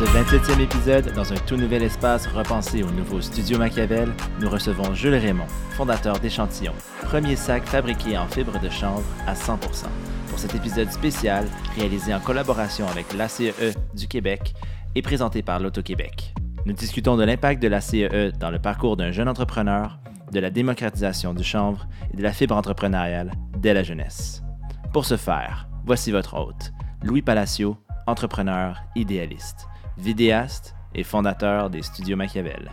Ce 27e épisode, dans un tout nouvel espace repensé au nouveau studio Machiavel, nous recevons Jules Raymond, fondateur d'Échantillon, premier sac fabriqué en fibre de chanvre à 100%. Pour cet épisode spécial, réalisé en collaboration avec l'ACE du Québec et présenté par l'Auto-Québec. Nous discutons de l'impact de la CEE dans le parcours d'un jeune entrepreneur, de la démocratisation du chanvre et de la fibre entrepreneuriale dès la jeunesse. Pour ce faire, voici votre hôte, Louis Palacio, entrepreneur idéaliste, vidéaste et fondateur des studios Machiavel.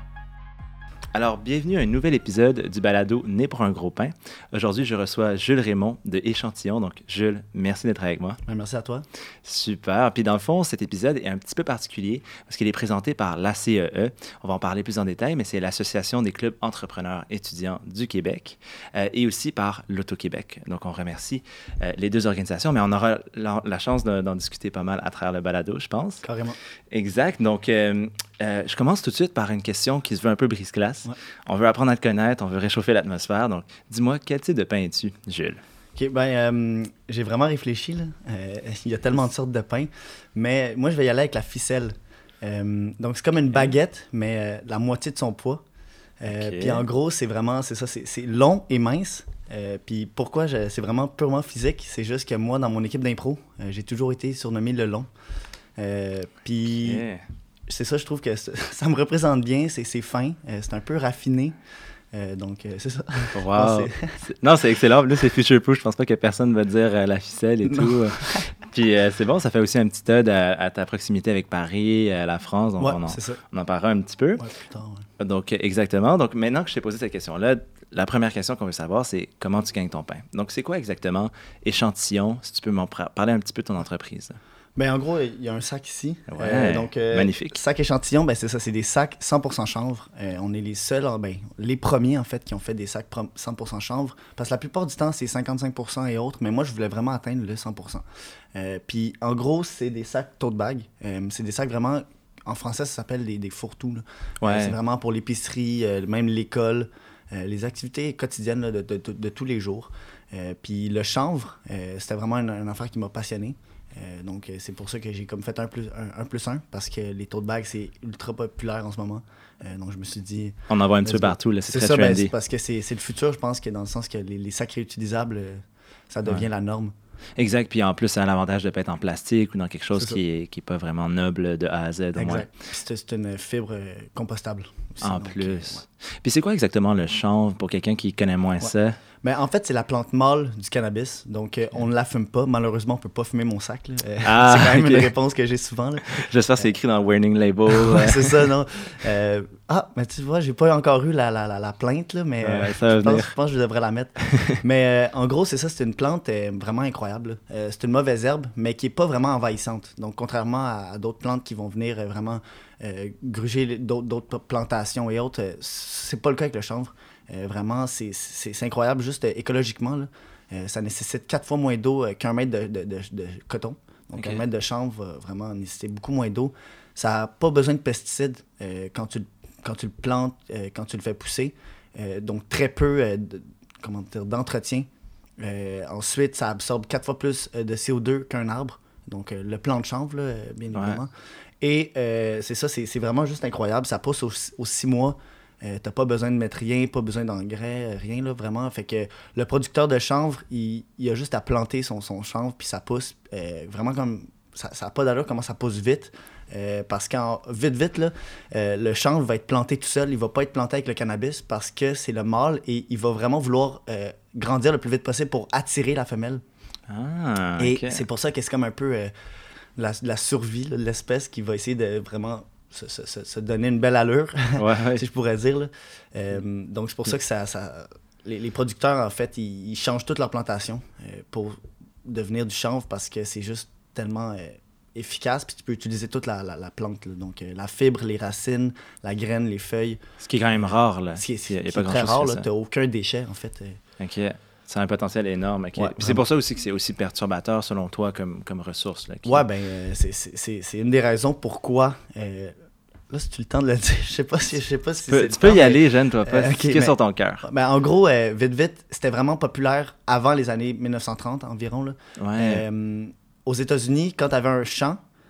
Alors, bienvenue à un nouvel épisode du balado Né pour un gros pain. Aujourd'hui, je reçois Jules Raymond de Échantillon. Donc, Jules, merci d'être avec moi. Ben, merci à toi. Super. Puis, dans le fond, cet épisode est un petit peu particulier parce qu'il est présenté par l'ACEE. On va en parler plus en détail, mais c'est l'Association des clubs entrepreneurs étudiants du Québec euh, et aussi par l'Auto-Québec. Donc, on remercie euh, les deux organisations, mais on aura la, la chance d'en discuter pas mal à travers le balado, je pense. Carrément. Exact. Donc, euh, euh, je commence tout de suite par une question qui se veut un peu brise-glace. Ouais. On veut apprendre à te connaître, on veut réchauffer l'atmosphère. Donc, dis-moi, quel type de pain es-tu, Jules? OK, ben, euh, j'ai vraiment réfléchi. Là. Euh, il y a tellement de sortes de pain. Mais moi, je vais y aller avec la ficelle. Donc, c'est comme une baguette, mais la moitié de son poids. Okay. Puis en gros, c'est vraiment, c'est ça, c'est long et mince. puis pourquoi c'est vraiment purement physique, c'est juste que moi, dans mon équipe d'impro, j'ai toujours été surnommé le long. puis... Okay c'est ça, je trouve que ça me représente bien. C'est fin, euh, c'est un peu raffiné. Euh, donc, euh, c'est ça. Wow. non, c'est excellent. Là, c'est future proof. Je pense pas que personne va dire euh, la ficelle et non. tout. Puis c'est bon, ça fait aussi un petit ode à, à ta proximité avec Paris, la France. Donc ouais, on, en, ça. on en parlera un petit peu. Ouais, ouais. Donc, exactement. Donc, maintenant que je t'ai posé cette question-là, la première question qu'on veut savoir, c'est comment tu gagnes ton pain? Donc, c'est quoi exactement Échantillon, si tu peux m'en parler un petit peu de ton entreprise? Ben, en gros, il y a un sac ici. Ouais, euh, donc, euh, magnifique. Sac échantillon, ben, c'est ça, c'est des sacs 100% chanvre. Euh, on est les seuls, ben, les premiers en fait, qui ont fait des sacs 100% chanvre. Parce que la plupart du temps, c'est 55% et autres, mais moi, je voulais vraiment atteindre le 100%. Puis, en gros, c'est des sacs tote bag. c'est des sacs vraiment, en français, ça s'appelle des, des fourre-tout. Ouais. c'est vraiment pour l'épicerie, même l'école, les activités quotidiennes là, de, de, de, de, tous les jours. Puis, le chanvre, c'était vraiment une, une affaire qui m'a passionné. Euh, donc, c'est pour ça que j'ai comme fait un plus un, un plus un, parce que les tote bags, c'est ultra populaire en ce moment. Euh, donc, je me suis dit. On en voit un petit peu partout, là. C'est ça, ben, parce que c'est le futur, je pense, que dans le sens que les, les sacs réutilisables, ça devient ouais. la norme. Exact. Puis en plus, ça a l'avantage de ne pas être en plastique ou dans quelque chose qui n'est est pas vraiment noble de A à Z. Exact. C'est une fibre compostable. Aussi, en donc, plus. Euh, ouais. Puis c'est quoi exactement le chanvre pour quelqu'un qui connaît moins ouais. ça? Ben, en fait, c'est la plante mâle du cannabis. Donc, euh, on ne la fume pas. Malheureusement, on ne peut pas fumer mon sac. Euh, ah, c'est quand même okay. une réponse que j'ai souvent. J'espère que c'est écrit dans le warning label. c'est ça, non. Euh, ah, mais tu vois, j'ai pas encore eu la, la, la, la plainte, là, mais je, pense, je, pense, que je devrais la mettre. mais en gros, c'est ça, c'est une plante vraiment incroyable. c'est une mauvaise herbe, mais qui n'est pas vraiment envahissante. Donc, contrairement à, à d'autres plantes qui vont venir vraiment gruger d'autres plantations et autres, c'est pas le cas avec le chanvre. Euh, vraiment, c'est incroyable, juste euh, écologiquement. Là. Euh, ça nécessite quatre fois moins d'eau qu'un mètre de, de, de, de, coton. Donc, okay. un mètre de chanvre va vraiment nécessiter beaucoup moins d'eau. Ça n'a pas besoin de pesticides quand, tu, quand tu le plantes, quand tu le fais pousser. donc, très peu d'entretien. ensuite, ça absorbe quatre fois plus de CO2 qu'un arbre. Donc, le plant de chanvre, là, bien évidemment. Ouais. Et c'est ça, c'est vraiment juste incroyable. Ça pousse aux, aux six mois. Euh, t'as pas besoin de mettre rien, pas besoin d'engrais, rien là, vraiment. Fait que le producteur de chanvre, il, il a juste à planter son, son chanvre, puis ça pousse euh, vraiment comme. Ça n'a pas d'allure comment ça pousse vite. Euh, parce qu'en vite, vite, là, le chanvre va être planté tout seul. Il va pas être planté avec le cannabis parce que c'est le mâle et il va vraiment vouloir grandir le plus vite possible pour attirer la femelle. Ah, et okay. c'est pour ça que c'est comme un peu la, la, survie de l'espèce qui va essayer de vraiment se, donner une belle allure, si je pourrais dire. Euh, donc, c'est pour ça que ça, ça les, producteurs, en fait, ils, changent toute leur plantation euh, pour devenir du chanvre parce que c'est juste tellement euh, efficace. Puis tu peux utiliser toute la, la, plante. Donc, la fibre, les racines, la graine, les feuilles. Ce qui est quand même rare. Là. Ce qui est, très rare. Tu n'as aucun déchet, en fait. OK. C'est un potentiel énorme. c'est pour ça aussi que c'est aussi perturbateur, selon toi, comme, comme ressource. Là, Ouais, ben, c'est une des raisons pourquoi Là, si tu le temps de le dire, je sais pas si, je sais pas si Tu peux, tu peux y aller, jeune, toi, pas. Euh, sur ton cœur. Ben, en gros, euh, vite, vite, c'était vraiment populaire avant les années 1930 environ. Là. Ouais. Euh, aux États-Unis, quand tu avais un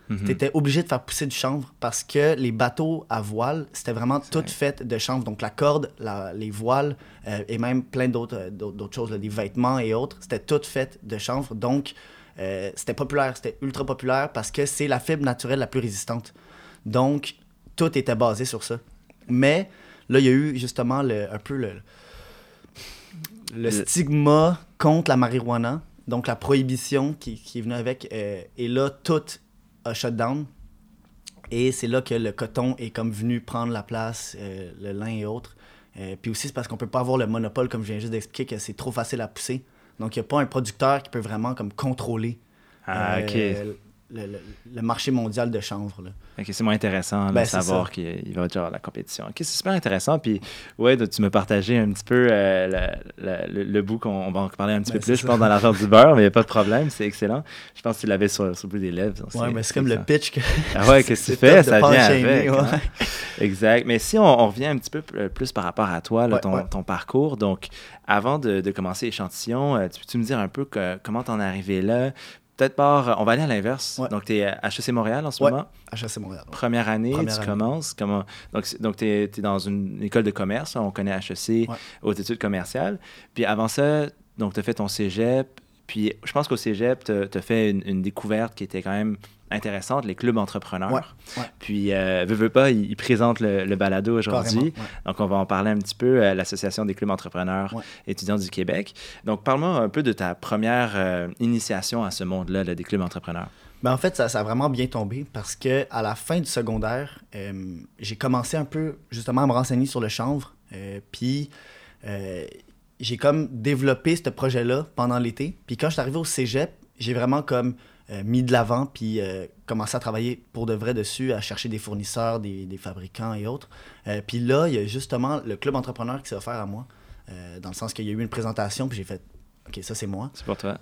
mhm. tu étais obligé de faire pousser du chanvre parce que les bateaux à voile, c'était vraiment tout fait de chanvre. Donc la corde, les voiles et même plein d'autres choses, des vêtements et autres, c'était tout fait de chanvre. Donc c'était populaire, c'était ultra populaire parce que c'est la fibre naturelle la plus résistante. Donc tout était basé sur ça. Mais là, il y a eu justement le, un peu le, le stigma contre la marijuana, donc la prohibition qui, qui est venue avec. Euh, et là, tout a shut down. Et c'est là que le coton est comme venu prendre la place, euh, le lin et autres. Euh, puis aussi, c'est parce qu'on peut pas avoir le monopole, comme je viens juste d'expliquer, que c'est trop facile à pousser. Donc, il n'y a pas un producteur qui peut vraiment comme contrôler ah, le, marché mondial de chanvre. Là. c'est moins intéressant de ben, savoir qu'il va y avoir la compétition. c'est super intéressant. Puis, ouais, tu me partager un petit peu euh, le, bout qu'on va en parler un petit ben, peu plus, je pense, dans l'affaire du beurre, mais il n'y a pas de problème, c'est excellent. Je pense que tu l'avais sur, sur, le bout des lèvres. Ouais, mais c'est comme le pitch que. Ah ouais, qu'est-ce que tu fais? Ça vient avec. Hein? Exact. Mais si on, revient un petit peu plus par rapport à toi, ton, parcours, donc avant de, commencer l'échantillon, euh, tu peux-tu me dire un peu comment tu en es arrivé là? Peut-être par. On va aller à l'inverse. Donc, tu es à HEC Montréal en ce moment? HEC Montréal. Première année, tu commences. Comment... Donc, donc tu es, dans une école de commerce. On connaît HEC aux études commerciales. Puis avant ça, donc tu as fait ton cégep. Puis je pense qu'au cégep, tu as, fait une, découverte qui était quand même intéressante, les clubs entrepreneurs. Puis, euh, veux, veux pas, ils, présentent le, balado aujourd'hui. Donc, on va en parler un petit peu, à l'Association des clubs entrepreneurs étudiants du Québec. Donc, parle-moi un peu de ta première euh, initiation à ce monde-là, des clubs entrepreneurs. Ben, en fait, ça, ça, a vraiment bien tombé parce que à la fin du secondaire, euh, j'ai commencé un peu justement à me renseigner sur le chanvre. Euh, puis, j'ai comme développé ce projet-là pendant l'été. Puis quand je suis arrivé au cégep, j'ai vraiment comme euh, mis de l'avant, puis euh, commencé à travailler pour de vrai dessus, à chercher des fournisseurs, des, des fabricants et autres. Euh, puis là, il y a justement le club entrepreneur qui s'est offert à moi, dans le sens qu'il y a eu une présentation, puis j'ai fait OK, ça c'est moi. C'est pour toi.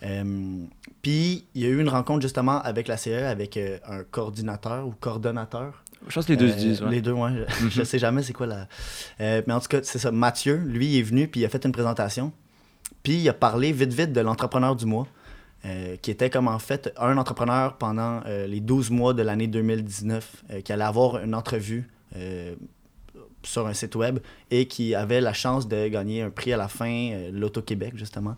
puis il y a eu une rencontre justement avec la CE, avec un coordinateur ou coordonnateur. Je pense que les deux se disent. Les deux, ouais. je, sais jamais c'est quoi la. mais en tout cas, c'est ça. Mathieu, lui, il est venu, puis il a fait une présentation. Puis il a parlé vite, vite de l'entrepreneur du mois. Euh, qui était comme en fait un entrepreneur pendant euh, les 12 mois de l'année 2019, euh, qui allait avoir une entrevue sur un site web et qui avait la chance de gagner un prix à la fin, l'Auto-Québec justement.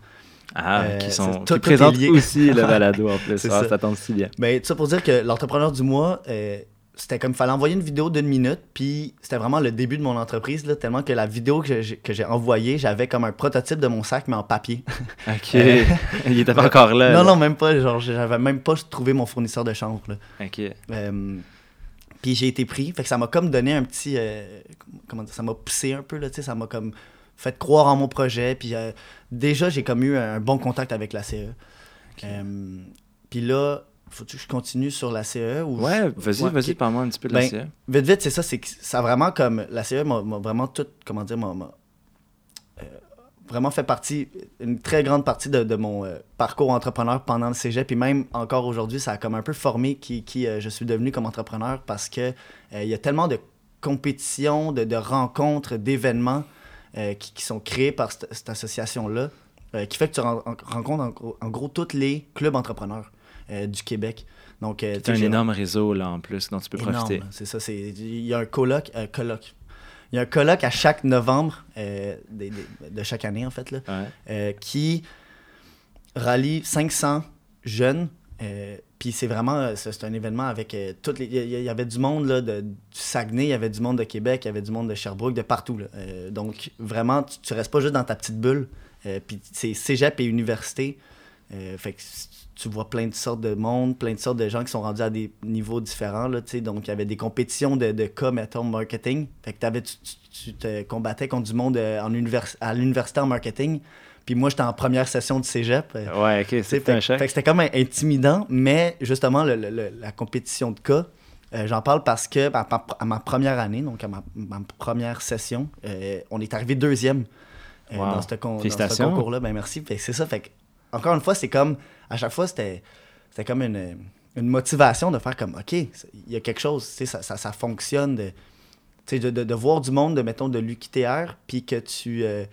Ah, qui, sont, qui présentent aussi le balado en plus. Ah, ça. tombe si bien. Ben, tout ça pour dire que l'entrepreneur du mois, c'était comme il fallait envoyer une vidéo d'une minute, puis c'était vraiment le début de mon entreprise, là, tellement que la vidéo que j'ai envoyée, j'avais comme un prototype de mon sac, mais en papier. Ok. Euh, il était pas encore là. Non, non, même pas. Genre, j'avais même pas trouvé mon fournisseur de chanvre. Là. Ok. Euh, puis j'ai été pris, fait que ça m'a comme donné un petit. Euh, comment dire, ça m'a poussé un peu, là, tu sais, ça m'a comme fait croire en mon projet, puis déjà, j'ai comme eu un bon contact avec la CE. puis là, faut-tu que je continue sur la CE ou Ouais, vas-y, vas-y, parle-moi un petit peu de la ben, CE. Vite, vite, c'est ça, c'est que ça vraiment comme. La CE m'a vraiment tout, comment dire, m'a euh, vraiment fait partie, une très grande partie de, mon euh, parcours entrepreneur pendant le cégep. Puis même encore aujourd'hui, ça a comme un peu formé qui, qui euh, je suis devenu comme entrepreneur parce que il y a tellement de compétitions, de, rencontres, d'événements qui, sont créés par cette, association-là, qui fait que tu rencontres en, en, gros tous les clubs entrepreneurs. Euh, du Québec. Donc, euh, c'est un énorme réseau là en plus dont tu peux profiter. C'est ça. Il y a un colloque, euh, colloque. Il y a un colloque à chaque novembre de, chaque année en fait là, qui rallie 500 jeunes. puis c'est vraiment c'est un événement avec toutes les il y, avait du monde là, de, du Saguenay, il y avait du monde de Québec, il y avait du monde de Sherbrooke, de partout. donc vraiment tu, tu restes pas juste dans ta petite bulle. puis c'est cégep et université fait que tu vois plein de sortes de monde, plein de sortes de gens qui sont rendus à des niveaux différents. Là, donc, il y avait des compétitions de, de cas, mettons, marketing. Fait que avais, tu, te combattais contre du monde euh, en à l'université en marketing. Puis moi, j'étais en première session de cégep. Euh, ouais, ok, c'était un Fait que c'était comme intimidant, mais justement, la compétition de cas, euh, j'en parle parce que à ma, première année, donc à ma, première session, on est arrivé deuxième dans ce, concours-là. Ben merci. c'est ça. Fait encore une fois, c'est comme à chaque fois, c'était comme une, une, motivation de faire comme, OK, il y a quelque chose, ça, ça, ça fonctionne, de, de, de, de, voir du monde, de, mettons, de l'UQTR, puis que tu... Euh,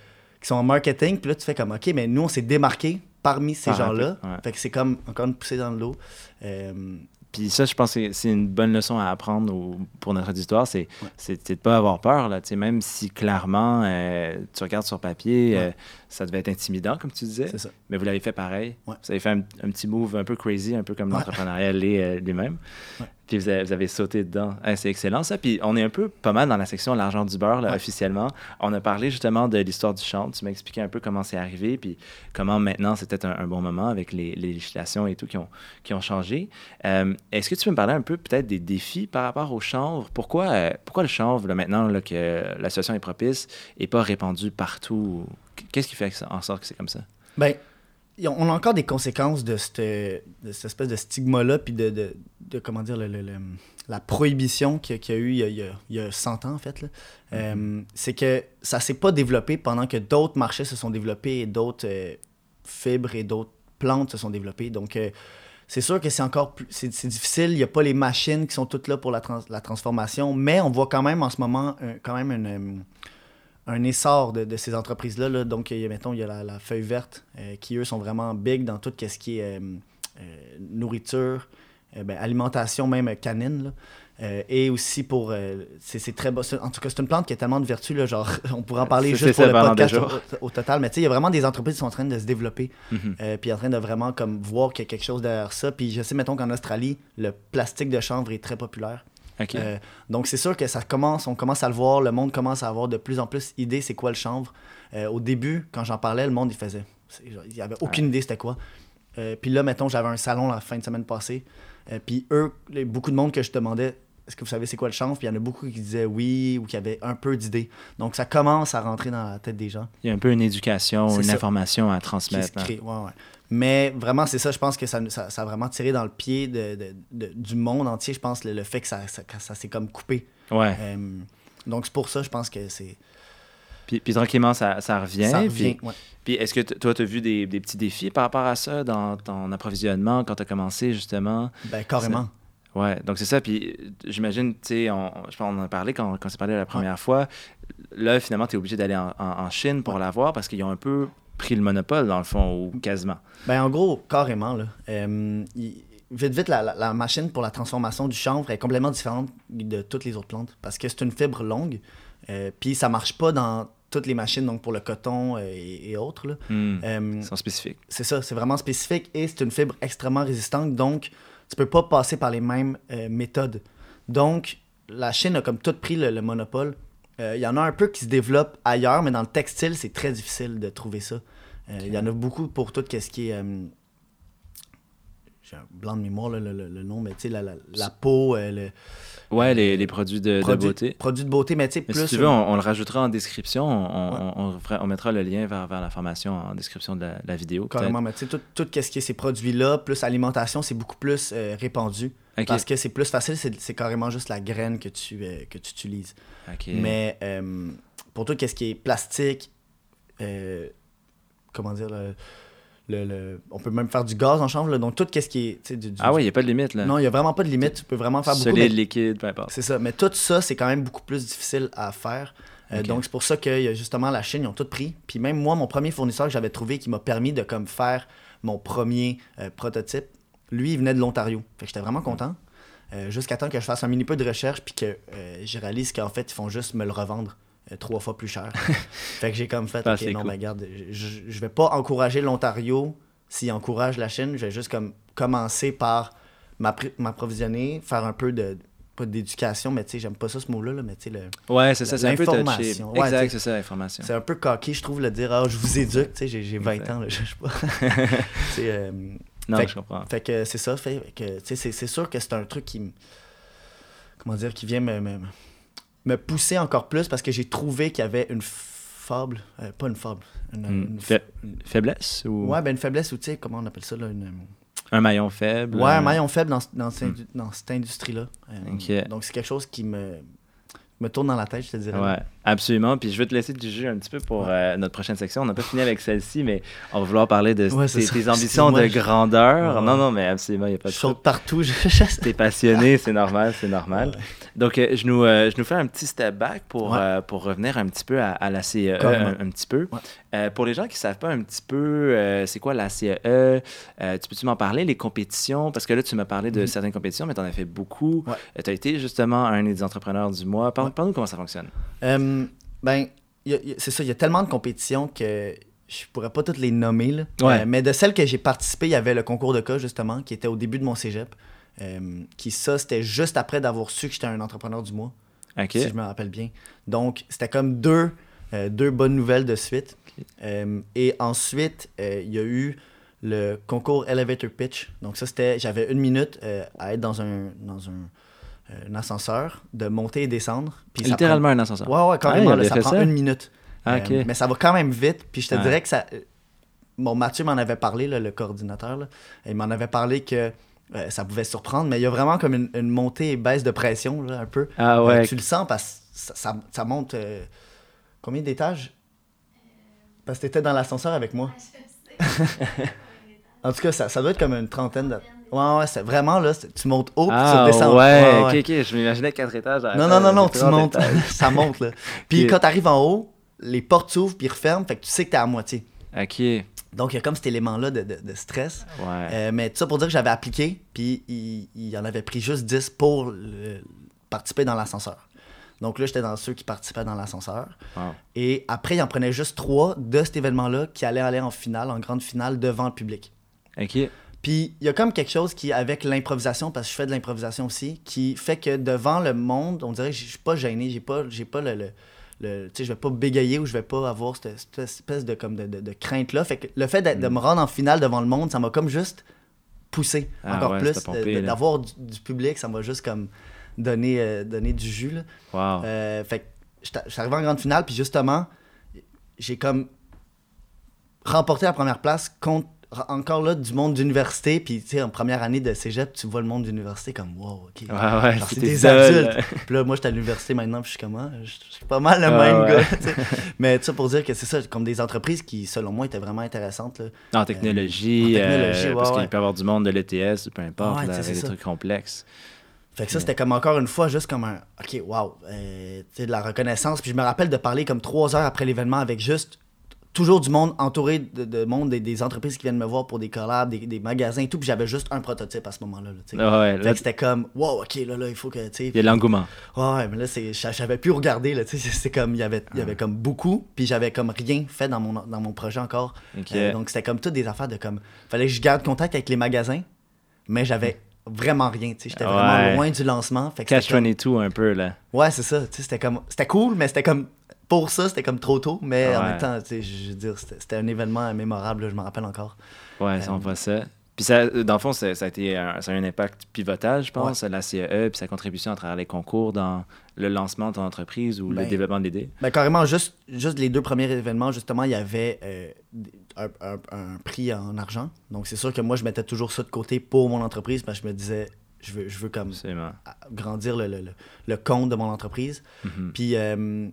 qui sont en marketing, puis là, tu fais comme, OK, mais nous, on s'est démarqué parmi ces gens-là. Fait que c'est comme encore une poussée dans le dos. Euh, puis ça, je pense que c'est une bonne leçon à apprendre pour notre auditoire, c'est de ne pas avoir peur. Là, même si clairement, euh, tu regardes sur papier, euh, ça devait être intimidant, comme tu disais. Mais vous l'avez fait pareil. Vous avez fait un, petit move un peu crazy, un peu comme l'entrepreneuriat euh, lui-même. Puis vous avez, sauté dedans. c'est excellent ça. Puis on est un peu pas mal dans la section l'argent du beurre, officiellement. On a parlé justement de l'histoire du chant. Tu m'as expliqué un peu comment c'est arrivé, puis comment maintenant c'était un, bon moment avec les, législations et tout qui ont, qui ont changé. Euh, est-ce que tu peux me parler un peu peut-être des défis par rapport au chanvre? Pourquoi, euh, pourquoi le chanvre, là, maintenant là, que la situation est propice, n'est pas répandu partout? Qu'est-ce qui fait en sorte que c'est comme ça? Ben, on a encore des conséquences de cette, espèce de stigma-là, puis de, comment dire, la prohibition qu'il y, a eu il y a, 100 ans, en fait. Mm-hmm. Euh, c'est que ça s'est pas développé pendant que d'autres marchés se sont développés et d'autres euh, fibres et d'autres plantes se sont développées. Donc, euh, c'est sûr que c'est encore plus c'est, difficile. Il n'y a pas les machines qui sont toutes là pour la, la transformation, mais on voit quand même en ce moment quand même une un essor de, ces entreprises-là. Donc, il y a, mettons, il y a la, feuille verte, qui, eux, sont vraiment big dans tout ce qui est nourriture, ben, alimentation même canine. et aussi pour. c'est très. En tout cas, c'est une plante qui a tellement de vertus. Là, genre, on pourrait en parler juste pour le podcast au, total. Mais tu sais, il y a vraiment des entreprises qui sont en train de se développer. Mm-hmm. puis en train de vraiment comme, voir qu'il y a quelque chose derrière ça. Puis je sais, mettons qu'en Australie, le plastique de chanvre est très populaire. Euh, donc c'est sûr que ça commence, on commence à le voir, le monde commence à avoir de plus en plus idée c'est quoi le chanvre. Euh, au début, quand j'en parlais, le monde il faisait, il avait aucune idée c'était quoi. Euh, puis là, mettons, j'avais un salon la fin de semaine passée. Puis eux, beaucoup de monde que je demandais est-ce que vous savez c'est quoi le chanvre? Puis il y en a beaucoup qui disaient oui ou qui avaient un peu d'idées. Donc ça commence à rentrer dans la tête des gens. Il y a un peu une éducation, une information à transmettre. Qui ouais, ouais. Mais vraiment, c'est ça, je pense que ça, ça, a vraiment tiré dans le pied de, de, du monde entier, je pense, le, fait que ça, ça, s'est comme coupé. Ouais. Euh, donc c'est pour ça, je pense que c'est... Puis, puis, tranquillement, ça, ça revient. Ça revient, puis, puis est-ce que toi, tu as vu des, des, petits défis par rapport à ça dans ton approvisionnement quand tu as commencé, justement? Ben, carrément. Ouais, donc c'est ça. Puis j'imagine, tu sais, on, je pense on en a parlé quand, quand on s'est parlé la première fois. Là, finalement, tu es obligé d'aller en, en, Chine pour l'avoir parce qu'ils ont un peu pris le monopole, dans le fond, ou quasiment. Ben, en gros, carrément. Là. Euh, vite, vite, la, machine pour la transformation du chanvre est complètement différente de toutes les autres plantes parce que c'est une fibre longue. Euh, puis ça marche pas dans toutes les machines, donc pour le coton euh, et, autres. Là. Hmm. Ils sont spécifiques. C'est ça, c'est vraiment spécifique et c'est une fibre extrêmement résistante, donc tu peux pas passer par les mêmes méthodes. Donc, la Chine a comme tout pris le monopole il euh, y en a un peu qui se développent ailleurs, mais dans le textile, c'est très difficile de trouver ça. Il euh, y en a beaucoup pour tout ce qui est. Euh, j'ai un blanc de mémoire, le, nom, mais tu sais, la, peau. le, ouais, les, produits de, beauté. Produits de beauté, mais tu sais, plus. Si tu veux, on, le rajoutera en description. On, on, mettra le lien vers, vers la formation en description de la, vidéo. Carrément, mais tu sais, tout, tout ce qui est ces produits-là, plus alimentation, c'est beaucoup plus répandu. Parce que c'est plus facile, c'est carrément juste la graine que tu, que tu utilises. Mais euh, pour tout ce qui est plastique, euh, comment dire, le, on peut même faire du gaz en chambre, donc tout ce qui est. Du, ah oui, il n'y a pas de limite. là. Non, il n'y a vraiment pas de limite. Tu peux vraiment faire beaucoup. Solide, liquide, peu importe. C'est ça. Mais tout ça, c'est quand même beaucoup plus difficile à faire. Euh, donc, c'est pour ça que justement la Chine, ils ont tout pris. Puis même moi, mon premier fournisseur que j'avais trouvé qui m'a permis de comme faire mon premier prototype, lui, il venait de l'Ontario. Fait que j'étais vraiment content. Euh, jusqu'à temps que je fasse un mini peu de recherche puis que euh, je réalise qu'en fait, ils font juste me le revendre euh, trois fois plus cher. fait que j'ai comme fait, ah, ok, non, mais regarde, je, je vais pas encourager l'Ontario s'il encourage la Chine, je vais juste comme commencer par m'approvisionner, faire un peu de pas d'éducation, mais tu sais, j'aime pas ça ce mot-là, là, mais tu sais, le. Ouais, c'est ça, c'est un peu touché. Ouais, Exact, c'est ça, l'information. C'est un peu coquille, je trouve, le dire, ah, je vous éduque, tu sais, j'ai, j'ai 20 Exact. ans, là, je sais pas. Euh, Non, fait, je comprends. fait que c'est ça, fait que, tu sais, c'est, c'est sûr que c'est un truc qui me. Comment dire, qui vient me, me, me pousser encore plus parce que j'ai trouvé qu'il y avait une fable, euh, pas une fable, une, Hmm. une- Fa- Faiblesse ou? Ouais, ben une faiblesse ou tu sais, comment on appelle ça, là, une. un maillon faible? Ouais, un euh, maillon faible dans, dans, cette, indu- dans cette industrie-là. Euh. Donc, c'est quelque chose qui me, me tourne dans la tête, je te dirais. Ouais, absolument. Puis je vais te laisser du jus un petit peu pour euh, notre prochaine section. On n'a pas fini avec celle-ci, mais on va vouloir parler de Ouais, tes, ambitions de je- grandeur. Non, non, mais absolument, il n'y a pas Je de saute partout, je. T'es passionné, c'est normal, c'est normal. Donc, euh, je, nous, euh, je nous fais un petit step back pour, pour revenir un petit peu à, à la CEE, Carrément. un, un petit peu. Euh, pour les gens qui ne savent pas un petit peu euh, c'est quoi la CEE, euh, tu peux-tu m'en parler, les compétitions? Parce que là, tu m'as parlé de Mhm. certaines compétitions, mais tu en as fait beaucoup. Ouais. tu as été justement un des entrepreneurs du mois. Ouais. Parle-nous comment ça fonctionne. Ben, c'est ça, il y a tellement de compétitions que je pourrais pas toutes les nommer. Là. Ouais. Mais de celles que j'ai participé, il y avait le concours de cas, justement, qui était au début de mon cégep. Qui, ça, c'était juste après d'avoir su que j'étais un entrepreneur du mois, si je me rappelle bien. Donc, c'était comme deux, deux bonnes nouvelles de suite. Euh, et ensuite, euh, il y a eu le concours Elevator Pitch. Donc, ça, c'était, j'avais une minute euh, à être dans un, dans un, un ascenseur, de monter et descendre. Puis Littéralement un ascenseur. Ouais, ouais. Ah, il là, avait ça prend ça? une minute. Ah, mais ça va quand même vite. Puis je te Ah. dirais que ça. Bon, Mathieu m'en avait parlé, là, le coordinateur. là. il m'en avait parlé que euh, ça pouvait surprendre, mais il y a vraiment comme une, une montée et baisse de pression, là, un peu. Ah Euh, tu le sens parce que ça, ça, ça monte. euh, combien d'étages? Parce que t'étais dans l'ascenseur avec moi. en tout cas, ça, ça doit être comme une trentaine de. Ouais, ouais, c'est vraiment là, tu montes haut puis Ah tu redescends. ouais, Ouais, ouais. ok, ok, je m'imaginais quatre étages. à- Non, non, non, non, tu montes. ça monte, là. Puis Ok. quand t'arrives en haut, les portes s'ouvrent puis ils referment, fait que tu sais que t'es à moitié. Ok, ouais. Donc, il y a comme cet élément-là de, de- de stress. Euh, mais tout ça pour dire que j'avais appliqué, puis il, il en avait pris juste 10 pour le- participer dans l'ascenseur. Donc là, j'étais dans ceux qui participaient dans l'ascenseur. Wow. Et après, il en prenait juste trois de cet événement-là qui allaient aller en finale, en grande finale, devant le public. Ok. Puis il y a comme quelque chose qui, avec l'improvisation, parce que je fais de l'improvisation aussi, qui fait que devant le monde, on dirait que je suis pas gêné, j'ai pas, j'ai pas le, le, le- tu sais, je vais pas bégayer ou je vais pas avoir cette, cette espèce de comme de, de- de crainte là. Fait que le fait de me rendre en finale devant le monde, ça m'a comme juste poussé Ah encore ouais, plus, d'avoir du, du public, ça m'a juste comme donné, euh, donné du jus là. Wow. Euh, fait que je suis arrivé en grande finale, puis justement, j'ai comme remporté la première place contre encore là du monde d'université. Puis tu sais, en première année de cégep, tu vois le monde d'université comme wow, ok. Ouais, c'est des seul. adultes. Puis là, moi, j'étais à l'université maintenant, puis je suis comme, ah, je suis pas mal le Ah, même ouais. gars. Mais tu sais, pour dire que c'est ça, comme des entreprises qui, selon moi, étaient vraiment intéressantes. Là. En technologie, en technologie, euh, ouais, parce qu'il peut y avoir du monde de l'ETS, peu importe, là, des trucs complexes. Fait que ça, c'était comme encore une fois, juste comme un, ok, wow, euh, tu sais, de la reconnaissance. Puis je me rappelle de parler comme trois heures après l'événement avec juste toujours du monde entouré de, de monde, des, des entreprises qui viennent me voir pour des collabs, des, des magasins et tout. Puis j'avais juste un prototype à ce moment-là. là, tu sais. Ah ouais, Fait là, que c'était comme, wow, ok, là, là, il faut que, il y a l'engouement. Ouais, mais là, savais plus regarder, là, tu sais. C'est comme, il y avait, il y avait comme beaucoup, puis j'avais comme rien fait dans mon, dans mon projet encore. Euh, donc c'était comme toutes des affaires de comme, fallait que je garde contact avec les magasins, mais j'avais vraiment rien, tu sais. J'étais Ouais. vraiment loin du lancement. Fait que Catch c'était comme- 22 un peu, là. Ouais, c'est ça. Tu sais, c'était comme, c'était cool, mais c'était comme, pour ça, c'était comme trop tôt, mais en même temps, tu sais, je veux dire, c'était, un événement mémorable, là, je me rappelle encore. Ouais, ça, on Euh, voit ça. Puis ça, dans le fond, ça, ça a été un, ça a eu un impact pivotal, je pense, la CEE, puis sa contribution à travers les concours dans le lancement de ton entreprise ou le Ben, développement de l'idée. Ben, carrément, juste, juste les deux premiers événements, justement, il y avait euh, un, un- un prix en argent. Donc, c'est sûr que moi, je mettais toujours ça de côté pour mon entreprise parce que je me disais, je veux, je veux comme Absolument. à- grandir le, le, le- le compte de mon entreprise. Mhm. Puis, euh,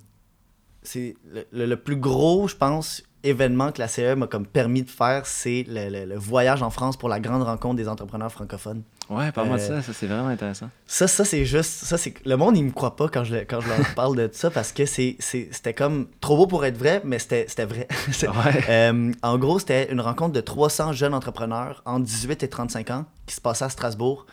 c'est le, le- le plus gros, je pense, événement que la CE m'a comme permis de faire, c'est le, le- le voyage en France pour la grande rencontre des entrepreneurs francophones. Ouais, parle-moi de Euh, ça, ça c'est vraiment intéressant. Ça, ça c'est juste. Ça, c'est le monde, il me croit pas quand je, quand je leur parle de ça parce que c'est, c'était comme trop beau pour être vrai, mais c'était, c'était vrai. Ouais. Euh, en gros, c'était une rencontre de 300 jeunes entrepreneurs entre 18 et 35 ans qui se passait à Strasbourg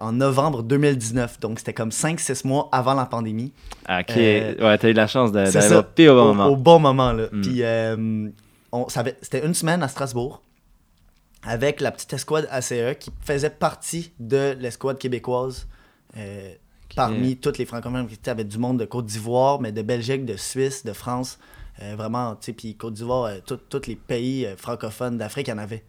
en novembre 2019. Donc, c'était comme 5-6 mois avant la pandémie. Ok, euh, ouais, t'as eu la chance ça, au bon moment. au bon moment, là. Mm. Puis, euh, c'était une semaine à Strasbourg avec la petite escouade ACE qui faisait partie de l'escouade québécoise. Euh, parmi toutes les francophones. Tu avais du monde de Côte d'Ivoire, mais de Belgique, de Suisse, de France. Euh, vraiment, tu sais, puis Côte d'Ivoire, euh, tous les pays euh, francophones d'Afrique, en avait.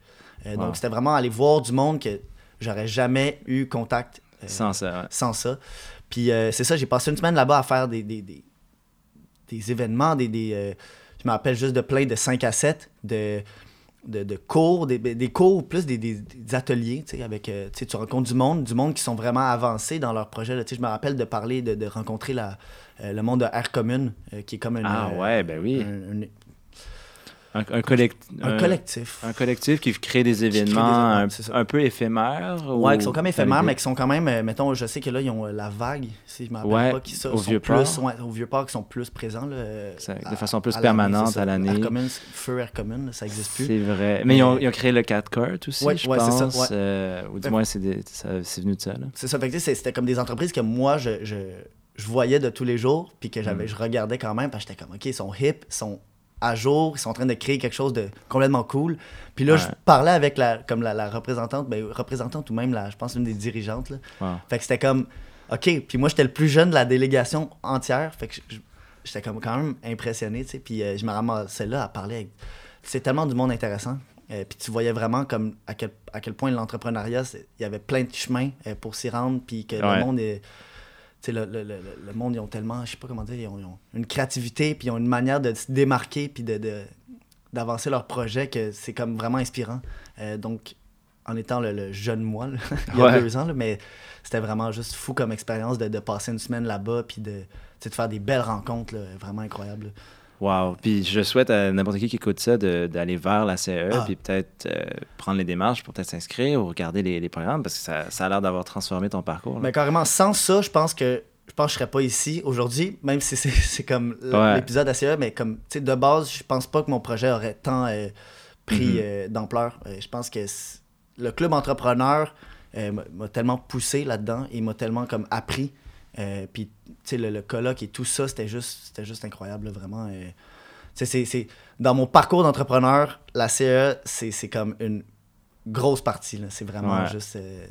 Donc, c'était vraiment aller voir du monde que j'aurais jamais eu contact sans ça. Sans ça. Puis c'est ça, j'ai passé une semaine là-bas à faire des, des, des, des événements, des, des je me rappelle juste de plein de 5 à 7, de de, cours, des, des, cours plus des, des, ateliers, tu sais, avec, euh, tu rencontres du monde, du monde qui sont vraiment avancés dans leur projet. Tu sais, je me rappelle de parler, de, de rencontrer la, euh, le monde de Air Commune, euh, qui est comme un... Ah ouais, ben oui. Un, un, collectif. Un, collectif. Un collectif qui crée des événements un, peu éphémères. Ouais, qui sont comme éphémères, mais qui sont quand même, euh, mettons, je sais que là, ils ont euh, la vague, si je me rappelle pas, qui sont, au vieux plus, ouais, au vieux port, qui sont plus présents. Là, de façon plus permanente à l'année. Feu Air Commune, ça n'existe plus. C'est vrai. Mais, ils, ont, ils, ont, créé le Cat Court aussi, ouais, je ouais, pense. Ça, euh, ou du moins, c'est venu de ça. C'est ça. C'était comme des entreprises que moi, je, je, je voyais de tous les jours, puis que j'avais, mm. je regardais quand même, parce que j'étais comme, OK, ils sont hip, ils sont à jour, ils sont en train de créer quelque chose de complètement cool. Puis là, je parlais avec la, comme la, représentante, ben, représentante ou même, la, je pense, une des dirigeantes. Là. Fait que c'était comme, OK. Puis moi, j'étais le plus jeune de la délégation entière. Fait que j'étais comme quand même impressionné, tu sais. Puis euh, je me ramassais là à parler avec... C'est tellement du monde intéressant. Euh, puis tu voyais vraiment comme à quel, à quel point l'entrepreneuriat, il y avait plein de chemins euh, pour s'y rendre, puis que le monde est le, le, le, monde, ils ont tellement, je sais pas comment dire, ils ont, une créativité, puis ils ont une manière de se démarquer, puis de, d'avancer leur projet que c'est comme vraiment inspirant. Euh, donc, en étant le, jeune moi, il y a deux ans, mais c'était vraiment juste fou comme expérience de, de, passer une semaine là-bas, puis de, de faire des belles rencontres, vraiment incroyables. Wow. Puis je souhaite à n'importe qui qui écoute ça d'aller vers la CE, ah. puis peut-être euh, prendre les démarches pour peut-être s'inscrire ou regarder les, programmes parce que ça, ça a l'air d'avoir transformé ton parcours. Mais carrément, sans ça, je pense que je pense que je serais pas ici aujourd'hui, même si c'est comme l'épisode ACE, mais comme, tu sais, de base, je pense pas que mon projet aurait tant euh, pris mm-hmm. euh, d'ampleur. je pense que le club entrepreneur m'a tellement poussé là-dedans et m'a tellement comme appris euh, puis, tu sais, le, colloque et tout ça, c'était juste, juste incroyable, vraiment. Euh, c'est, dans mon parcours d'entrepreneur, la CE, c'est comme une grosse partie. C'est vraiment juste. Euh,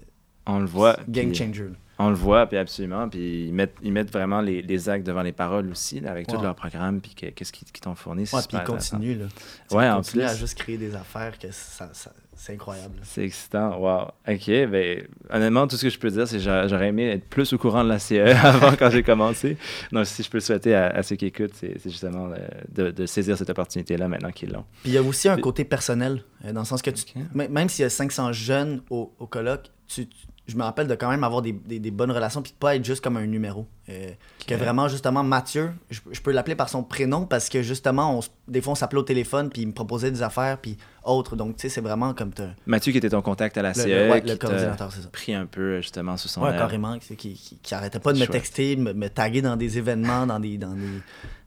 on le voit. Game changer. On le voit, puis absolument. Puis ils mettent, ils mettent vraiment les, les actes devant les paroles aussi, avec tout leur programme, puis qu'est-ce qu'ils t'ont fourni. Ouais, puis ils continuent. Là. Ouais, en plus. à juste créer des affaires que ça, c'est incroyable. C'est excitant. Wow. OK. Ben, honnêtement, tout ce que je peux dire, c'est que j'aurais aimé être plus au courant de la CE avant quand j'ai commencé. Donc, si je peux le souhaiter à, ceux qui écoutent, c'est justement de, de, saisir cette opportunité-là maintenant qu'ils l'ont. Puis il y a aussi un côté personnel, euh, dans le sens que tu, même s'il y a 500 jeunes au, au colloque, tu, je me rappelle de quand même avoir des, bonnes relations puis de pas être juste comme un numéro. Euh, que vraiment, justement, Mathieu, je, peux l'appeler par son prénom parce que justement, on, des fois, on s'appelait au téléphone puis il me proposait des affaires puis autres. Donc, tu sais, c'est vraiment comme. Mathieu qui était ton contact à la CE. Le, le coordinateur, c'est ça. Pris un peu justement sous son. Ouais, carrément. Qui, qui, qui, arrêtait pas de me texter, me, me taguer dans des événements, dans des. Dans des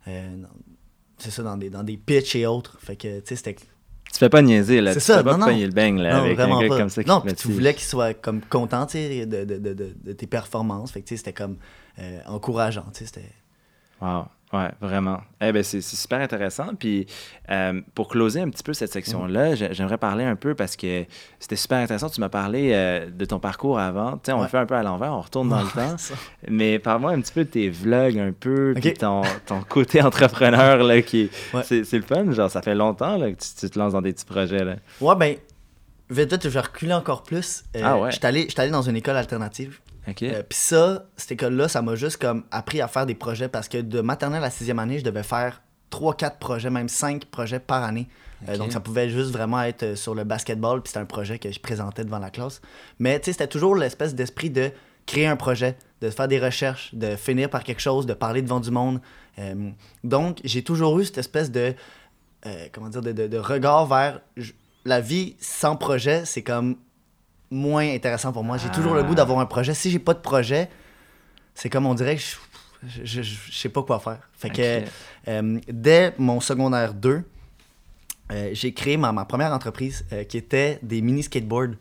euh, c'est ça, dans des, dans des pitchs et autres. Fait que, tu sais, c'était tu fais pas niaiser, là. C'est ça, pas non, le bang, là, avec un gars comme ça Non, tu voulais qu'il soit comme content, de, de, de, de, tes performances. Fait que, c'était comme euh, encourageant, tu sais, c'était... Wow. Ouais, vraiment. Eh ben, c'est super intéressant. Puis euh, pour closer un petit peu cette section-là, j'aimerais parler un peu parce que c'était super intéressant. Tu m'as parlé euh, de ton parcours avant. Tu sais, on fait un peu à l'envers, on retourne dans le temps. Mais parle-moi un petit peu de tes vlogs un peu, puis ton, ton, côté entrepreneur là, qui c'est le fun. Genre, ça fait longtemps là, que tu, te lances dans des petits projets. Là. Ouais, ben, vite, vite, je vais reculer encore plus. Euh, ah ouais. J'étais allé, allé dans une école alternative. Euh, puis ça, cette école-là, ça m'a juste comme appris à faire des projets parce que de maternelle à sixième année, je devais faire 3-4 projets, même 5 projets par année. Euh, donc ça pouvait juste vraiment être euh, sur le basketball, puis c'était un projet que je présentais devant la classe. Mais tu sais, c'était toujours l'espèce d'esprit de créer un projet, de faire des recherches, de finir par quelque chose, de parler devant du monde. donc j'ai toujours eu cette espèce de, comment dire, de, de regard vers la vie sans projet, c'est comme moins intéressant pour moi. J'ai toujours le goût d'avoir un projet. Si j'ai pas de projet, c'est comme on dirait que je, je, sais pas quoi faire. Fait que euh, dès mon secondaire 2, euh, j'ai créé ma, première entreprise euh, qui était des mini skateboards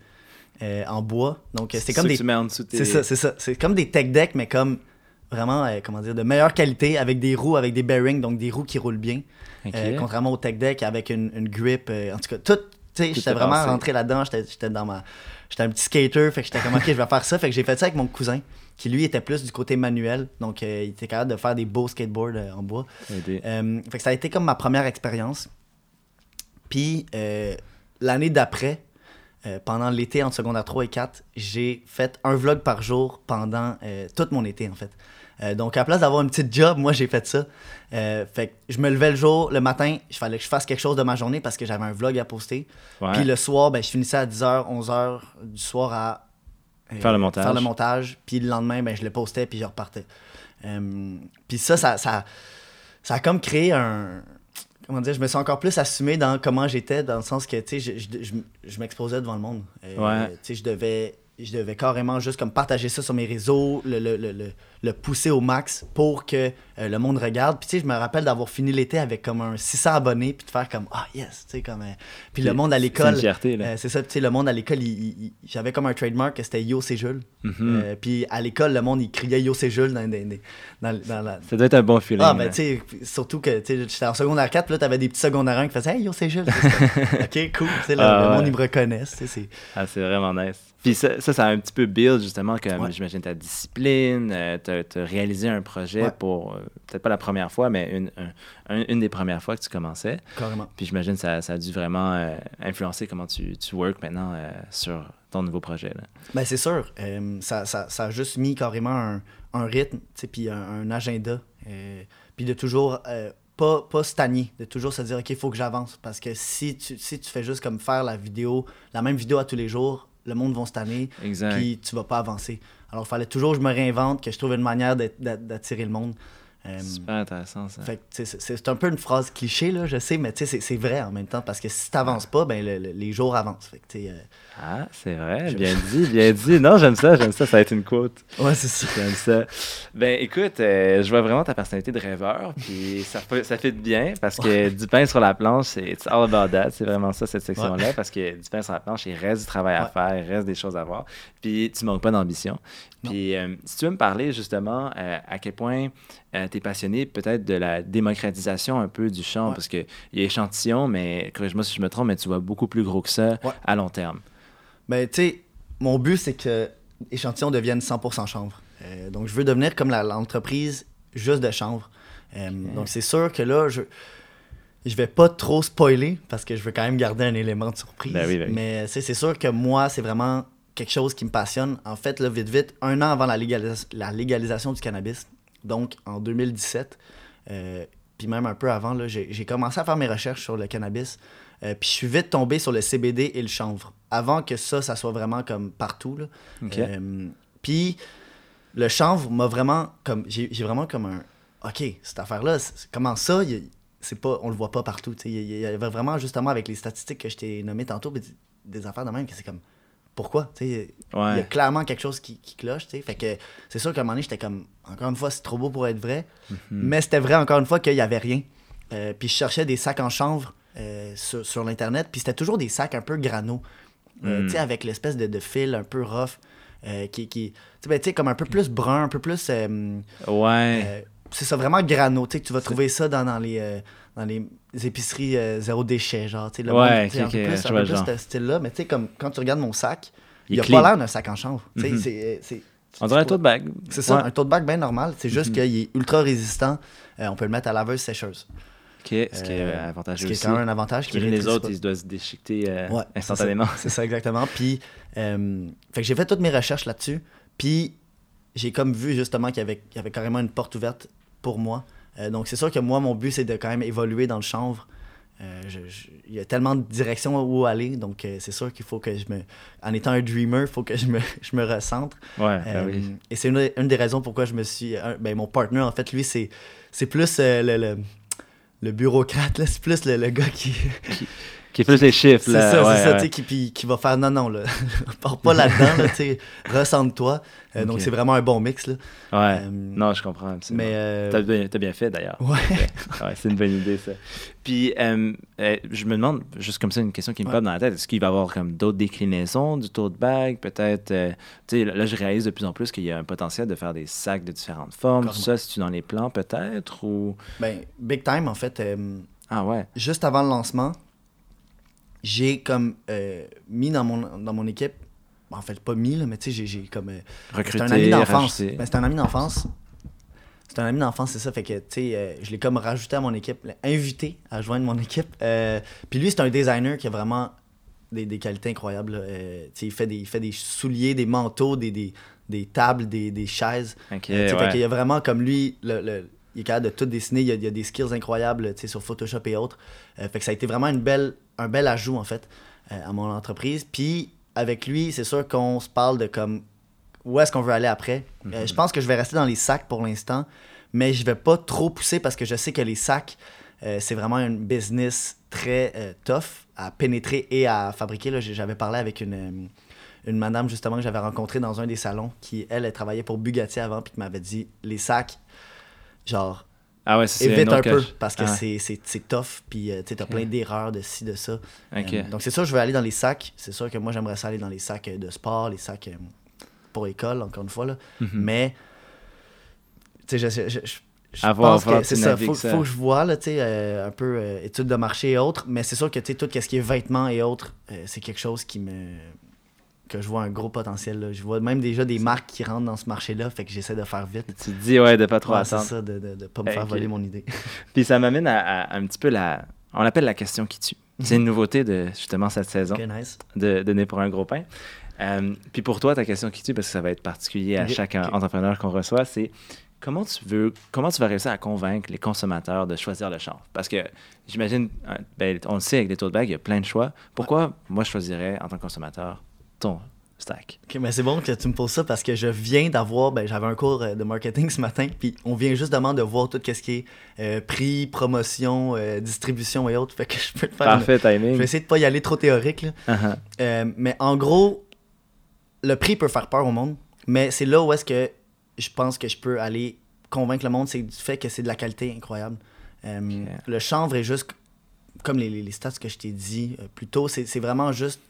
en bois. Donc c'est comme des C'est ça, c'est ça. C'est comme des tech decks mais comme vraiment comment dire de meilleure qualité avec des roues avec des bearings donc des roues qui roulent bien. contrairement au tech deck avec une, une grip en tout cas tout sais, j'étais vraiment rentré là-dedans. J'étais dans ma. J'étais un petit skater, fait que j'étais comme, ok, je vais faire ça. Fait que j'ai fait ça avec mon cousin, qui lui était plus du côté manuel. Donc, euh, il était capable de faire des beaux skateboards euh, en bois. Euh, fait que ça a été comme ma première expérience. Puis, l'année d'après, pendant l'été entre secondaire 3 et 4, j'ai fait un vlog par jour pendant tout mon été, en fait. Euh, donc, à la place d'avoir une petite job, moi, j'ai fait ça. Euh, fait que je me levais le jour, le matin, il fallait que je fasse quelque chose de ma journée parce que j'avais un vlog à poster. Puis le soir, ben, je finissais à 10h, 11h du soir à euh, faire le montage. Faire le montage. Puis le lendemain, ben, je le postais puis je repartais. puis ça, ça, ça, ça a comme créé un, comment dire, je me suis encore plus assumé dans comment j'étais, dans le sens que, tu sais, je, je, je, m'exposais devant le monde. ouais. Tu sais, je devais, je devais carrément juste comme partager ça sur mes réseaux, le, le, le, le pousser au max pour que euh, le monde regarde. Puis tu sais, je me rappelle d'avoir fini l'été avec comme un 600 abonnés, puis de faire comme ah yes, tu sais comme. Euh, puis le monde à l'école. C'est euh, ça, tu sais, le monde à l'école, j'avais comme un trademark que c'était Yo c'est Jules. Mm-hmm. puis à l'école, le monde il criait Yo c'est Jules dans, dans, dans, la... Ça doit être un bon feeling. Ah, ben tu sais, surtout que tu sais, j'étais en secondaire 4, puis là t'avais des petits secondaires 1 qui faisaient Hey Yo c'est Jules. ok, cool, tu sais, ah, le, monde il me reconnaît. Ah, c'est vraiment nice. Puis ça, ça, a un petit peu build justement comme j'imagine ta discipline, euh, tu as, réalisé un projet pour, euh, peut-être pas la première fois, mais une, une des premières fois que tu commençais. Carrément. Puis j'imagine que ça, ça, a dû vraiment euh, influencer comment tu, tu work maintenant sur ton nouveau projet. Là. Ben c'est sûr. Ça, ça, ça, a juste mis carrément un, un rythme, puis un, un, agenda. puis de toujours pas, pas stagner, de toujours se dire, OK, il faut que j'avance. Parce que si tu, si tu fais juste comme faire la vidéo, la même vidéo à tous les jours, le monde va stanner, puis tu vas pas avancer. Alors, il fallait toujours que je me réinvente, que je trouve une manière d'attirer le monde. Euh, Super intéressant ça. c'est un peu une phrase cliché, là, je sais, mais c'est vrai en même temps, parce que si tu n'avances pas, ben, les jours avancent. Fait que, euh, ah, c'est vrai, bien dit, bien dit. Non, j'aime ça, j'aime ça, ça va être une quote. Ouais, c'est ça. J'aime ça. Ben, écoute, euh, je vois vraiment ta personnalité de rêveur, puis ça, ça fait bien, parce que du pain sur la planche, c'est all about that. C'est vraiment ça, cette section-là, parce que du pain sur la planche, il reste du travail à faire, il reste des choses à voir, puis tu manques pas d'ambition. Puis, euh, si tu veux me parler justement à quel point tu es passionné peut-être de la démocratisation un peu du chant, parce qu'il y a échantillon, mais corrige-moi si je me trompe, mais tu vois beaucoup plus gros que ça à long terme. Ben, tu sais, mon but, c'est que échantillon devienne 100% chanvre. Euh, donc, je veux devenir comme l'entreprise juste de chanvre. Euh, donc, c'est sûr que là, je je vais pas trop spoiler parce que je veux quand même garder un élément de surprise. Ben ben Mais c'est sûr que moi, c'est vraiment quelque chose qui me passionne. En fait, là, vite, vite, un an avant la, la légalisation du cannabis, donc en 2017, euh, puis même un peu avant, j'ai commencé à faire mes recherches sur le cannabis. puis je suis vite tombé sur le CBD et le chanvre avant que ça, ça soit vraiment comme partout. Là. Euh, puis le chanvre m'a vraiment comme. J'ai vraiment comme un. OK, cette affaire-là, comment ça, c'est pas, on le voit pas partout. Il y avait vraiment, justement, avec les statistiques que je t'ai nommées tantôt, des affaires de même que c'est comme. Pourquoi? Il y a clairement quelque chose qui, cloche. Fait que c'est sûr qu'à un moment donné, j'étais comme. Encore une fois, c'est trop beau pour être vrai. Mm-hmm. Mais c'était vrai, encore une fois, qu'il y avait rien. Euh, puis je cherchais des sacs en chanvre euh, sur, sur l'Internet. Puis c'était toujours des sacs un peu grano. Euh, tu sais, avec l'espèce de, de, fil un peu rough, euh, qui, qui ben, tu sais, comme un peu plus brun, un peu plus... Ouais. C'est ça, vraiment grano, tu sais, tu vas trouver ça dans, dans les dans les épiceries zéro déchet, genre, tu sais, le ouais, monde, un peu plus, un peu plus ce style-là, mais tu sais, comme quand tu regardes mon sac, il, a pas l'air d'un sac en chanvre, sais, mm-hmm. c'est... On dirait un tote bag. C'est ça, un tote bag bien normal, c'est juste mm-hmm. qu'il est ultra résistant, on peut le mettre à laveuse sécheuse ce qui est euh, avantageux Ce qui est quand même un avantage. Qui les autres, ils doivent se déchiqueter euh, instantanément. C'est ça, exactement. Puis, euh, fait que j'ai fait toutes mes recherches là-dessus. Puis, j'ai comme vu justement qu'il y y avait carrément une porte ouverte pour moi. donc, c'est sûr que moi, mon but, c'est de quand même évoluer dans le chanvre. il y a tellement de directions où aller, donc c'est sûr qu'il faut que je me. En étant un dreamer, il faut que je me, je me recentre. Ouais, ben oui. Et c'est une, une, des raisons pourquoi je me suis. ben, mon partner, en fait, lui, c'est plus le le bureaucrate, là, c'est plus le, le gars qui... qui... fait plus les chiffres. C'est ça, c'est ça, qui, qui, va faire non, non, là, pars pas là-dedans, là, tu sais, ressente-toi. Euh, donc, c'est vraiment un bon mix, là. Ouais, euh, non, je comprends. Mais... Euh... T'as bien, bien, fait, d'ailleurs. Ouais. ouais c'est une bonne idée, ça. Puis, euh, je me demande, juste comme ça, une question qui me ouais. dans la tête, est-ce qu'il va y avoir comme d'autres déclinaisons du tote bag, peut-être, tu sais, là, je réalise de plus en plus qu'il y a un potentiel de faire des sacs de différentes formes, tout ça, si tu dans les plans, peut-être, ou... Ben, big time, en fait. ah ouais? Juste avant le lancement, j'ai comme euh, mis dans mon, dans mon équipe, en fait, pas mis, là, mais tu sais, j'ai comme. Euh, Recruté, c'est un ami d'enfance. Ben, c'est un ami d'enfance. C'est un ami d'enfance, c'est ça. Fait que, tu sais, euh, je l'ai comme rajouté à mon équipe, invité à joindre mon équipe. Euh, puis lui, c'est un designer qui a vraiment des, des qualités incroyables. là. Tu sais, il, fait des, il fait des souliers, des manteaux, des, des, des tables, des, des chaises. Ouais. Fait qu'il y a vraiment, comme lui, le, le- il est capable de tout dessiner. Il y a, il y a des skills incroyables tu sais, sur Photoshop et autres. Euh, fait que ça a été vraiment une belle, un bel ajout, en fait, euh, à mon entreprise. Puis, avec lui, c'est sûr qu'on se parle de comme où est-ce qu'on veut aller après. Euh, Mhm. je pense que je vais rester dans les sacs pour l'instant, mais je vais pas trop pousser parce que je sais que les sacs, c'est vraiment un business très tough à pénétrer et à fabriquer. J'avais parlé avec une, une madame justement que j'avais rencontrée dans un des salons qui, elle, elle travaillait pour Bugatti avant puis qui m'avait dit les sacs, genre, Ah ouais, évite un peu parce que Ah. c'est- c'est c'est tough puis euh, tu t'as plein d'erreurs de ci, de ça. Euh, donc c'est sûr, je vais aller dans les sacs. C'est sûr que moi, j'aimerais ça aller dans les sacs euh, de sport, les sacs euh, pour école, encore une fois. Là. Mhm. Mais, tu sais, je, je, je, je- je À voir, pense que c'est ça. Faut, ça. faut que je vois, là, tu sais, un peu études de marché et autres. Mais c'est sûr que, tu sais, tout ce qui est vêtements et autres, c'est quelque chose qui me que je vois un gros potentiel. Là. Je vois même déjà des marques qui rentrent dans ce marché-là, fait que j'essaie de faire vite. Tu te dis, ouais, de pas trop Ouais, c'est attendre. ça, de ne pas me faire voler mon idée. Puis ça m'amène à, à un petit peu la. On l'appelle la question qui tue. C'est une nouveauté de justement cette saison Ok, nice. de, de Né pour un gros pain. Euh, puis pour toi, ta question qui tue, parce que ça va être particulier à chaque entrepreneur qu'on reçoit, c'est comment tu veux, comment tu vas réussir à convaincre les consommateurs de choisir le chanvre? Parce que j'imagine, euh, ben, on le sait, avec les tote bags, il y a plein de choix. Pourquoi moi je choisirais en tant que consommateur ton stack? Ok, mais c'est bon que tu me poses ça parce que je viens d'avoir, ben, j'avais un cours euh, de marketing ce matin, puis on vient justement de voir tout ce qui est euh, prix, promotion, euh, distribution et autres. Fait que je peux te faire. une- Parfait Je timing. vais essayer de pas y aller trop théorique. là. Uh-huh. Euh, mais en gros, le prix peut faire peur au monde, mais c'est là où est-ce que je pense que je peux aller convaincre le monde, c'est du fait que c'est de la qualité incroyable. Le chanvre est juste, comme les, les- stats que je t'ai dit plus tôt, c'est vraiment juste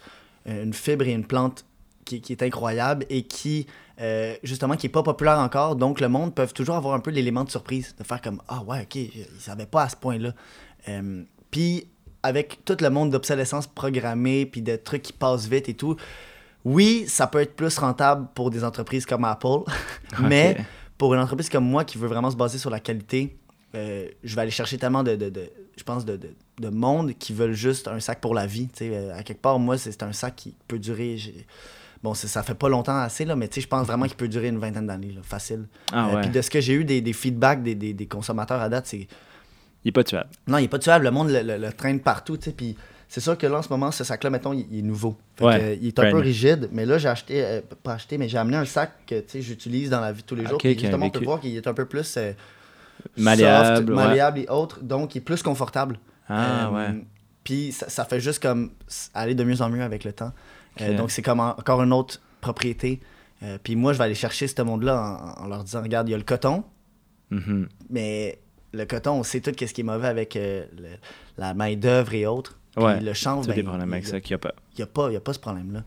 une fibre et une plante qui, qui est incroyable et qui, euh, justement, qui est pas populaire encore. Donc, le monde peut toujours avoir un peu l'élément de surprise, de faire comme Ah ouais, ok, ils savaient pas à ce point-là. Euh, Puis, avec tout le monde d'obsolescence programmée, puis de trucs qui passent vite et tout, oui, ça peut être plus rentable pour des entreprises comme Apple, mais pour une entreprise comme moi qui veut vraiment se baser sur la qualité, euh, je vais aller chercher tellement de, de- de- je pense, de, de- de monde qui veulent juste un sac pour la vie. tu sais. Euh, à quelque part, moi, c'est un sac qui peut durer. Bon, ça fait pas longtemps assez, là, mais tu sais, je pense vraiment qu'il peut durer une vingtaine d'années, facile. Ah Euh. Puis de ce que j'ai eu des, des feedbacks des, des- des consommateurs à date, c'est Il est pas tuable. non, il est pas tuable, le monde le, le- le traîne partout, tu sais, puis c'est sûr que là, en ce moment, ce sac-là, mettons, il, il est nouveau. Fait Ouais, que, euh, il est un brand peu rigide, mais là, j'ai acheté, euh, pas acheté, mais j'ai amené un sac que, tu sais, j'utilise dans la vie de tous les jours, Ok, puis justement, on peut voir qu'il est un peu plus Malléable, soft, ouais. malléable et autres, donc il est plus confortable. Ah Euh, ouais. Puis ça, ça fait juste comme aller de mieux en mieux avec le temps. Euh, donc c'est comme en- encore une autre propriété. Euh, puis moi, je vais aller chercher ce monde-là en, en leur disant, regarde, il y a le coton, Mhm. mais le coton, on sait tout ce qui est mauvais avec euh, le- la main-d'œuvre et autres. Puis Ouais. le chanvre, ben, il n'y a a, pas- il y a pas ce problème-là.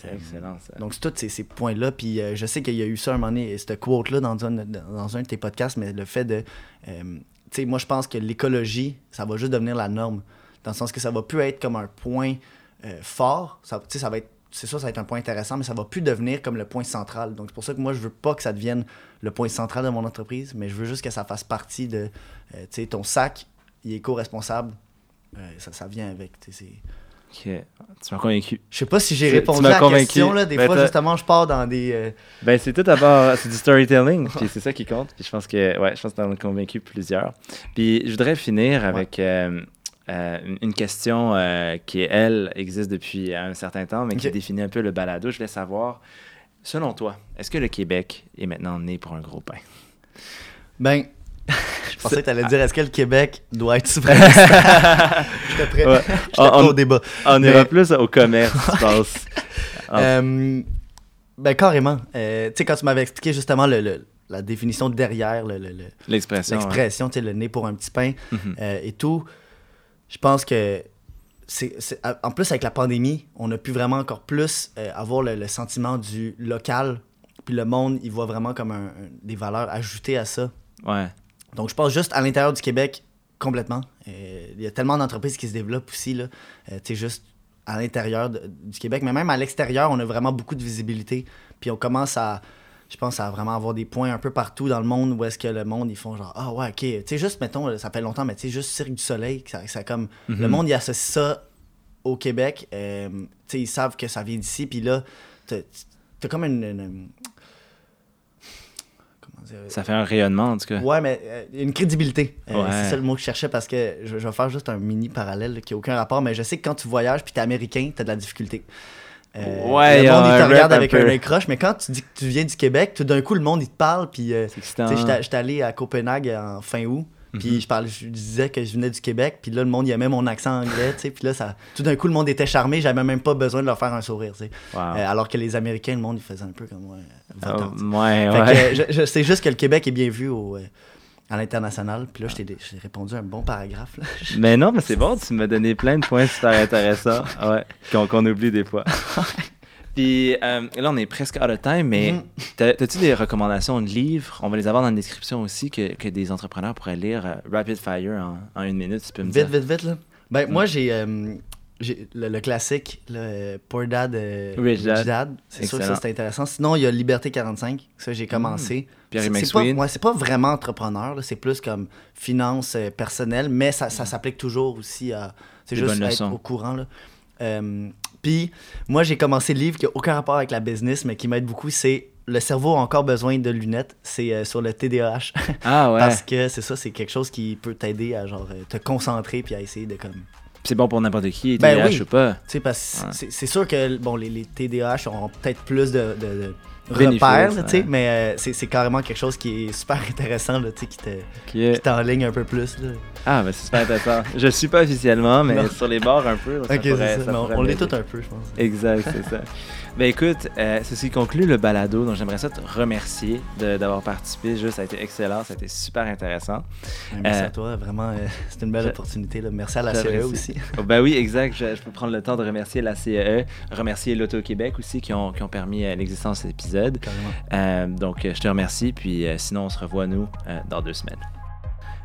C'est Euh, excellent ça. Donc, c'est tous ces, ces points-là. Puis, euh, je sais qu'il y a eu ça un moment donné, cette quote-là dans un, dans un de tes podcasts, mais le fait de. euh, tu sais, moi, je pense que l'écologie, ça va juste devenir la norme. Dans le sens que ça va plus être comme un point euh, fort. Ça, tu sais, ça va être. C'est sûr, ça va être un point intéressant, mais ça va plus devenir comme le point central. Donc, c'est pour ça que moi, je veux pas que ça devienne le point central de mon entreprise, mais je veux juste que ça fasse partie de. euh, tu sais, ton sac, il est éco-responsable. Euh, ça, ça vient avec. tu sais, c'est- Tu m'as convaincu. Je sais pas si j'ai répondu à la convaincu. question. Là. Des Ben, fois, justement, je pars dans des. euh, Ben, c'est tout d'abord, c'est du storytelling, puis c'est ça qui compte. Puis je pense que, ouais, je pense que as convaincu plusieurs. Puis je voudrais finir avec euh, euh, une- question euh, qui, elle, existe depuis un certain temps, mais qui définit un peu le balado. Je voulais savoir, selon toi, est-ce que le Québec est maintenant né pour un gros pain? Ben, je pensais que tu allais dire est-ce que le Québec doit être souverain J'étais prêt. Ouais. J'étais On- au débat. On Mais- ira plus au commerce, je pense. Ah. Euh, ben, carrément. Euh, tu sais, quand tu m'avais expliqué justement le, le- la définition derrière le- le- le- L'expression. l'expression, tu sais, le nez pour un petit pain Mhm. euh, et tout, je pense que. c'est c'est- en plus, avec la pandémie, on a pu vraiment encore plus avoir le, le sentiment du local. Puis le monde, il voit vraiment comme un- un- des valeurs ajoutées à ça. Ouais. Donc, je pense juste à l'intérieur du Québec, complètement. Il y a tellement d'entreprises qui se développent aussi. Là. Euh, tu sais, juste à l'intérieur du Québec, mais même à l'extérieur, on a vraiment beaucoup de visibilité. Puis on commence à, je pense, à vraiment avoir des points un peu partout dans le monde où est-ce que le monde, ils font genre, ah ouais, ok. Tu sais, juste, mettons, ça fait longtemps, mais tu sais, juste Cirque du Soleil, ça, ça comme, le Mhm. monde, il associe ça au Québec. euh, tu sais, ils savent que ça vient d'ici, puis là, t'as comme une, Ça fait un rayonnement, en tout cas. Ouais, mais euh, une crédibilité. Euh, Ouais. C'est ça le mot que je cherchais parce que je, je vais faire juste un mini parallèle là, qui n'a aucun rapport, mais je sais que quand tu voyages puis t'es américain, t'as de la difficulté. Euh, Ouais, le monde, il te regarde avec un œil croche, mais quand tu dis que tu viens du Québec, tout d'un coup, le monde, il te parle, puis euh, j'étais j'étais allé à Copenhague en fin août, puis Mhm. je, parlais, je disais que je venais du Québec, puis là, le monde, il aimait mon accent anglais, tu sais, puis là, ça, tout d'un coup, le monde était charmé, j'avais même pas besoin de leur faire un sourire, tu sais. Wow. Euh, alors que les Américains, le monde, ils faisaient un peu comme, Ah, sais. ouais, Fait ouais. je, je sais juste que le Québec est bien vu au, euh, à l'international. Puis là, je t'ai je t'ai répondu un bon paragraphe. là. Mais non, mais c'est bon, tu m'as donné plein de points super intéressants. Ouais, qu'on qu'on oublie des fois. Puis euh, là, on est presque out of time, mais t'as- t'as-tu des recommandations de livres? On va les avoir dans la description aussi que, que des entrepreneurs pourraient lire euh, Rapid Fire en, en une minute, tu peux me Vite, dire. vite, vite. Là. Ben, moi, j'ai euh, le, le classique, euh, Poor Dad, Rich Dad. C'est sûr que ça, c'est intéressant. Sinon, il y a Liberté 45. Ça, j'ai commencé. Pierre C'est- pas, ouais, c'est pas vraiment entrepreneur. C'est plus comme finance personnelle, mais ça, ça s'applique toujours aussi à. C'est juste être leçons. au courant. Là. Puis, moi, j'ai commencé le livre qui n'a aucun rapport avec la business, mais qui m'aide beaucoup. C'est Le cerveau a encore besoin de lunettes. C'est euh, sur le TDAH. Ah ouais, Parce que c'est ça, c'est quelque chose qui peut t'aider à genre euh, te concentrer puis à essayer de comme. C'est bon pour n'importe qui, Ben TDAH oui. ou pas. Tu sais, parce Ouais. c'est- sûr que bon, les, les TDAH auront peut-être plus de, de, de Bénéfices, repères, ouais. mais euh, c'est carrément quelque chose qui est super intéressant, là, qui te- qui t'enligne un peu plus. Là. Ah, ben c'est super intéressant. Je le suis pas officiellement, mais Non. sur les bords un peu. ça pourrait- ça. ça mais on- on l'est tout un peu, je pense. Exact, c'est ça. Ben écoute, euh, ceci conclut le balado. Donc j'aimerais ça te remercier d'avoir participé. Juste, ça a été excellent, ça a été super intéressant. Merci Euh, à toi, vraiment, euh, c'est une belle je- opportunité. Là. Merci à la J'apprécie. CE aussi. Oh, ben oui, exact. Je, je peux prendre le temps de remercier la CEE, remercier l'Auto-Québec aussi qui ont, qui ont permis euh, l'existence de cet épisode. Euh, donc je te remercie. Puis sinon, on se revoit nous dans deux semaines.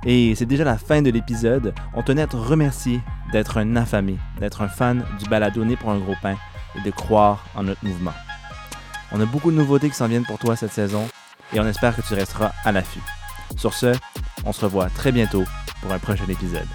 Et c'est déjà la fin de l'épisode. On tenait à te remercier d'être un affamé, d'être un fan du balado Né pour un gros pain et de croire en notre mouvement. On a beaucoup de nouveautés qui s'en viennent pour toi cette saison et on espère que tu resteras à l'affût. Sur ce, on se revoit très bientôt pour un prochain épisode.